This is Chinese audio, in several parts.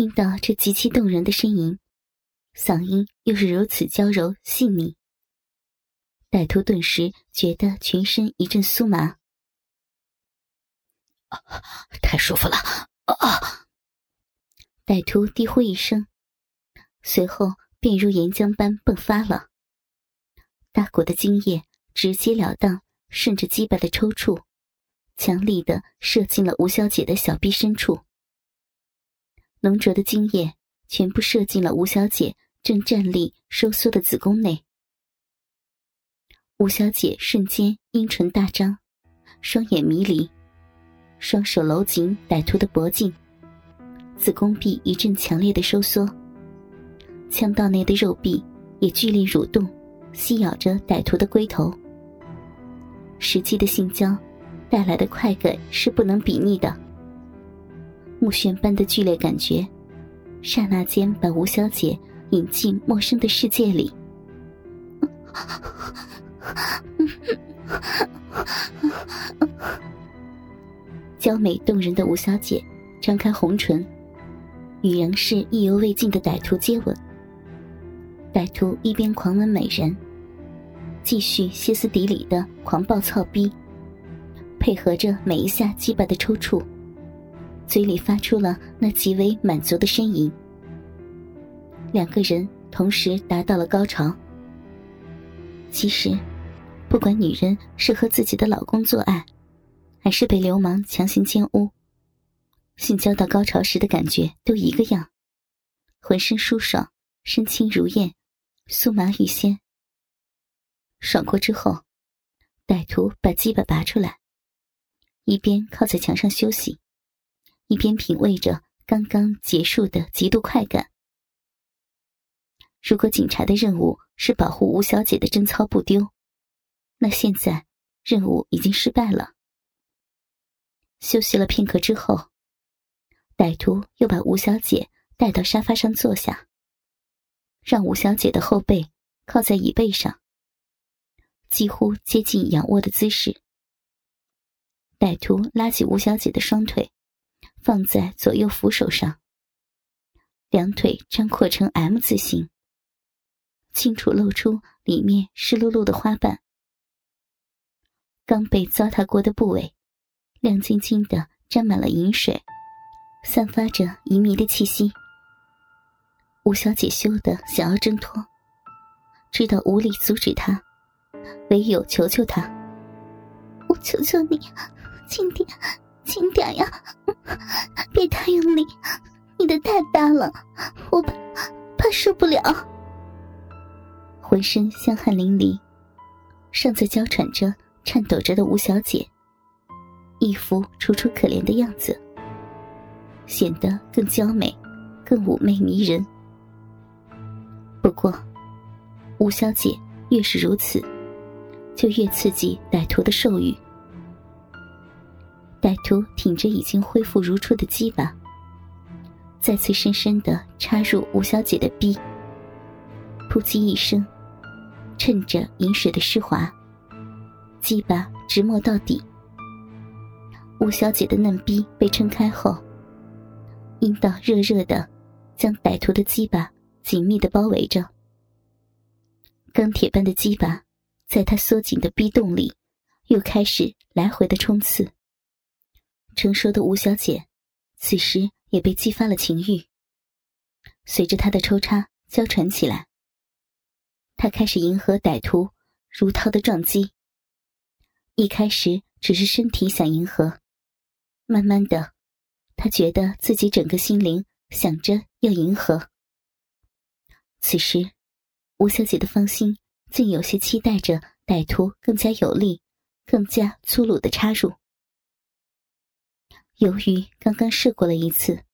听到这极其动人的呻吟，嗓音又是如此娇柔细腻，歹徒顿时觉得全身一阵酥麻。太舒服了！啊！歹徒低呼一声，随后便如岩浆般迸发了。大股的精液直截了当顺着鸡巴的抽搐，强力的射进了吴小姐的小臂深处。浓浊的精液全部射进了吴小姐正站立收缩的子宫内。吴小姐瞬间阴唇大张，双眼迷离。双手搂紧歹徒的脖颈，子宫壁一阵强烈的收缩，腔道内的肉壁也剧烈蠕动，吸咬着歹徒的龟头。实际的性交带来的快感是不能比拟的，目眩般的剧烈感觉，刹那间把吴小姐引进陌生的世界里。娇美动人的吴小姐张开红唇，与仍是意犹未尽的歹徒接吻。歹徒一边狂吻美人，继续歇斯底里的狂暴操逼，配合着每一下鸡巴的抽搐，嘴里发出了那极为满足的呻吟。两个人同时达到了高潮。其实，不管女人是和自己的老公做爱。还是被流氓强行奸污，性交到高潮时的感觉都一个样，浑身舒爽，身轻如燕，酥麻欲仙。爽过之后，歹徒把鸡巴拔出来，一边靠在墙上休息，一边品味着刚刚结束的极度快感。如果警察的任务是保护吴小姐的贞操不丢，那现在任务已经失败了。休息了片刻之后，歹徒又把吴小姐带到沙发上坐下，让吴小姐的后背靠在椅背上，几乎接近仰卧的姿势。歹徒拉起吴小姐的双腿，放在左右扶手上，两腿张阔成 M 字形，清楚露出里面湿漉漉的花瓣，刚被糟蹋过的部位。亮晶晶的，沾满了银水，散发着淫迷的气息。吴小姐羞得想要挣脱，知道无力阻止他，唯有求求他：“我求求你，轻点，轻点呀，别太用力，你的太大了，我怕怕受不了。”浑身香汗淋漓，尚在娇喘着、颤抖着的吴小姐。一副楚楚可怜的样子，显得更娇美、更妩媚迷人。不过，吴小姐越是如此，就越刺激歹徒的兽欲。歹徒挺着已经恢复如初的鸡巴，再次深深的插入吴小姐的逼。噗叽一声，趁着饮水的湿滑，鸡巴直没到底。吴小姐的嫩逼被撑开后，阴道热热的，将歹徒的鸡巴紧密的包围着。钢铁般的鸡巴，在她缩紧的逼洞里，又开始来回的冲刺。成熟的吴小姐，此时也被激发了情欲。随着她的抽插娇喘起来，她开始迎合歹徒如涛的撞击。一开始只是身体想迎合。慢慢的，他觉得自己整个心灵想着要迎合。此时，吴小姐的芳心竟有些期待着歹徒更加有力、更加粗鲁的插入。由于刚刚试过了一次，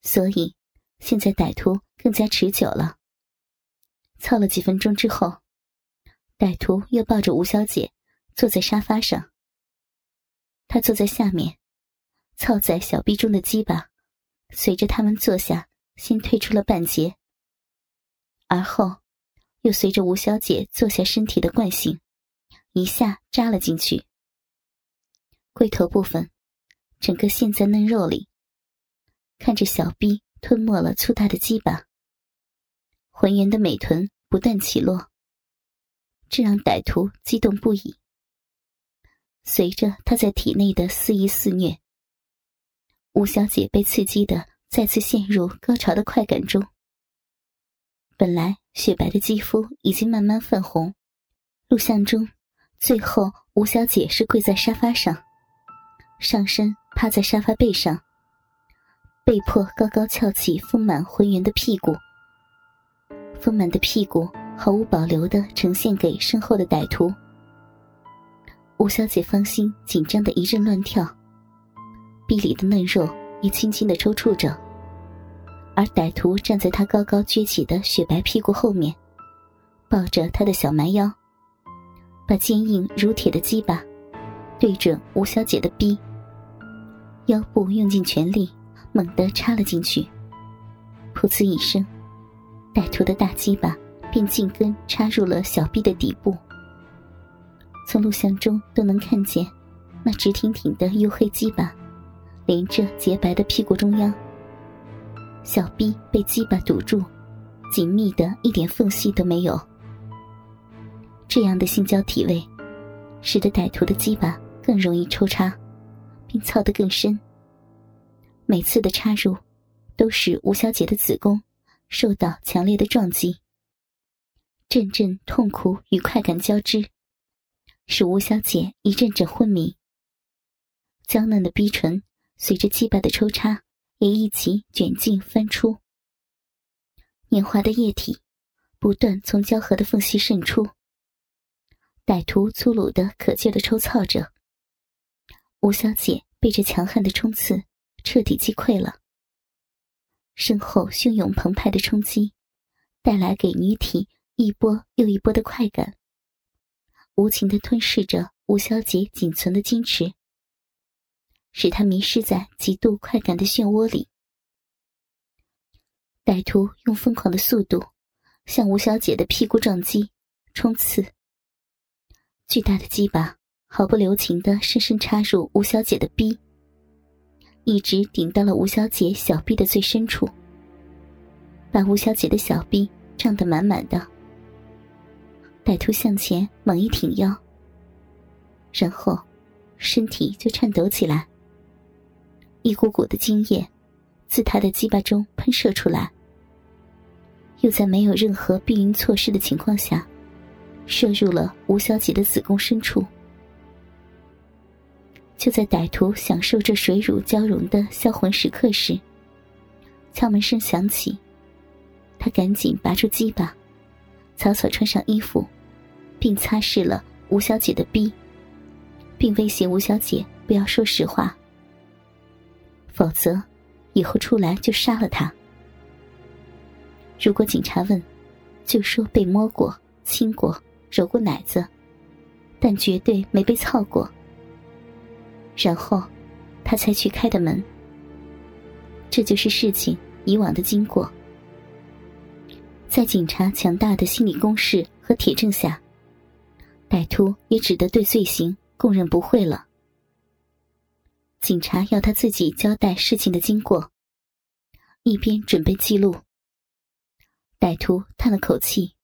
所以现在歹徒更加持久了。操了几分钟之后，歹徒又抱着吴小姐坐在沙发上。他坐在下面，操在小臂中的鸡巴，随着他们坐下，先退出了半截，而后又随着吴小姐坐下身体的惯性，一下扎了进去。龟头部分，整个陷在嫩肉里，看着小臂吞没了粗大的鸡巴，浑圆的美臀不断起落，这让歹徒激动不已。随着他在体内的肆意肆虐，吴小姐被刺激的再次陷入高潮的快感中。本来雪白的肌肤已经慢慢泛红，录像中，最后吴小姐是跪在沙发上，上身趴在沙发背上，被迫高高翘起丰满浑圆的屁股。丰满的屁股毫无保留的呈现给身后的歹徒。吴小姐芳心紧张的一阵乱跳，臂里的嫩肉也轻轻的抽搐着，而歹徒站在她高高撅起的雪白屁股后面，抱着她的小蛮腰，把坚硬如铁的鸡巴对准吴小姐的逼，腰部用尽全力，猛地插了进去。噗呲一声，歹徒的大鸡巴便紧跟插入了小臂的底部。从录像中都能看见，那直挺挺的黝黑鸡巴，连着洁白的屁股中央。小臂被鸡巴堵住，紧密的一点缝隙都没有。这样的性交体位，使得歹徒的鸡巴更容易抽插，并操得更深。每次的插入，都使吴小姐的子宫受到强烈的撞击，阵阵痛苦与快感交织。使吴小姐一阵阵昏迷，娇嫩的逼唇随着鸡巴的抽插也一起卷进翻出，黏滑的液体不断从交合的缝隙渗出。歹徒粗鲁的可劲的抽操着，吴小姐被这强悍的冲刺彻底击溃了。身后汹涌澎湃的冲击，带来给女体一波又一波的快感。无情的吞噬着吴小姐仅存的矜持，使她迷失在极度快感的漩涡里。歹徒用疯狂的速度向吴小姐的屁股撞击、冲刺，巨大的鸡巴毫不留情的深深插入吴小姐的逼，一直顶到了吴小姐小臂的最深处，把吴小姐的小臂胀得满满的。歹徒向前猛一挺腰，然后身体就颤抖起来，一股股的精液自他的鸡巴中喷射出来，又在没有任何避孕措施的情况下，射入了吴小姐的子宫深处。就在歹徒享受这水乳交融的销魂时刻时，敲门声响起，他赶紧拔出鸡巴，草草穿上衣服。并擦拭了吴小姐的逼，并威胁吴小姐不要说实话，否则以后出来就杀了她。如果警察问，就说被摸过、亲过、揉过奶子，但绝对没被操过。然后他才去开的门。这就是事情以往的经过。在警察强大的心理攻势和铁证下。歹徒也只得对罪行供认不讳了。警察要他自己交代事情的经过，一边准备记录。歹徒叹了口气：“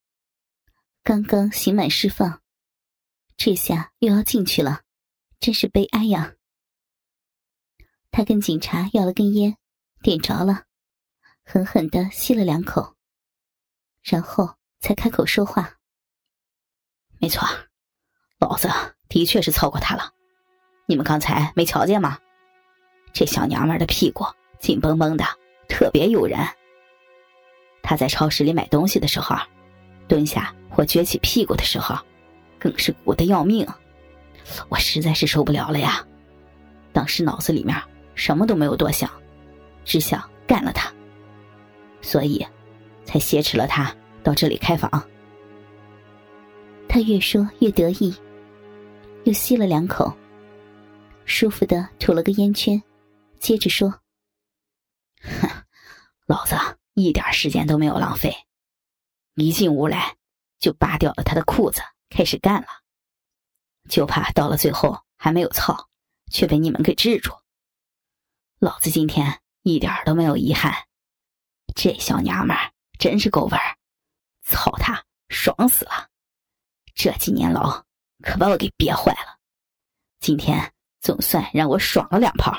刚刚刑满释放，这下又要进去了，真是悲哀呀。”他跟警察要了根烟，点着了，狠狠的吸了两口，然后才开口说话：“没错。”老子的确是操过她了，你们刚才没瞧见吗？这小娘们的屁股紧绷绷的，特别诱人。她在超市里买东西的时候，蹲下或撅起屁股的时候，更是鼓的要命。我实在是受不了了呀！当时脑子里面什么都没有多想，只想干了他，所以才挟持了他到这里开房。他越说越得意。又吸了两口，舒服的吐了个烟圈，接着说：“哼，老子一点时间都没有浪费，一进屋来就扒掉了他的裤子，开始干了，就怕到了最后还没有操，却被你们给制住。老子今天一点都没有遗憾，这小娘们儿真是够味儿，操她，爽死了！这几年牢可把我给憋坏了，今天总算让我爽了两炮。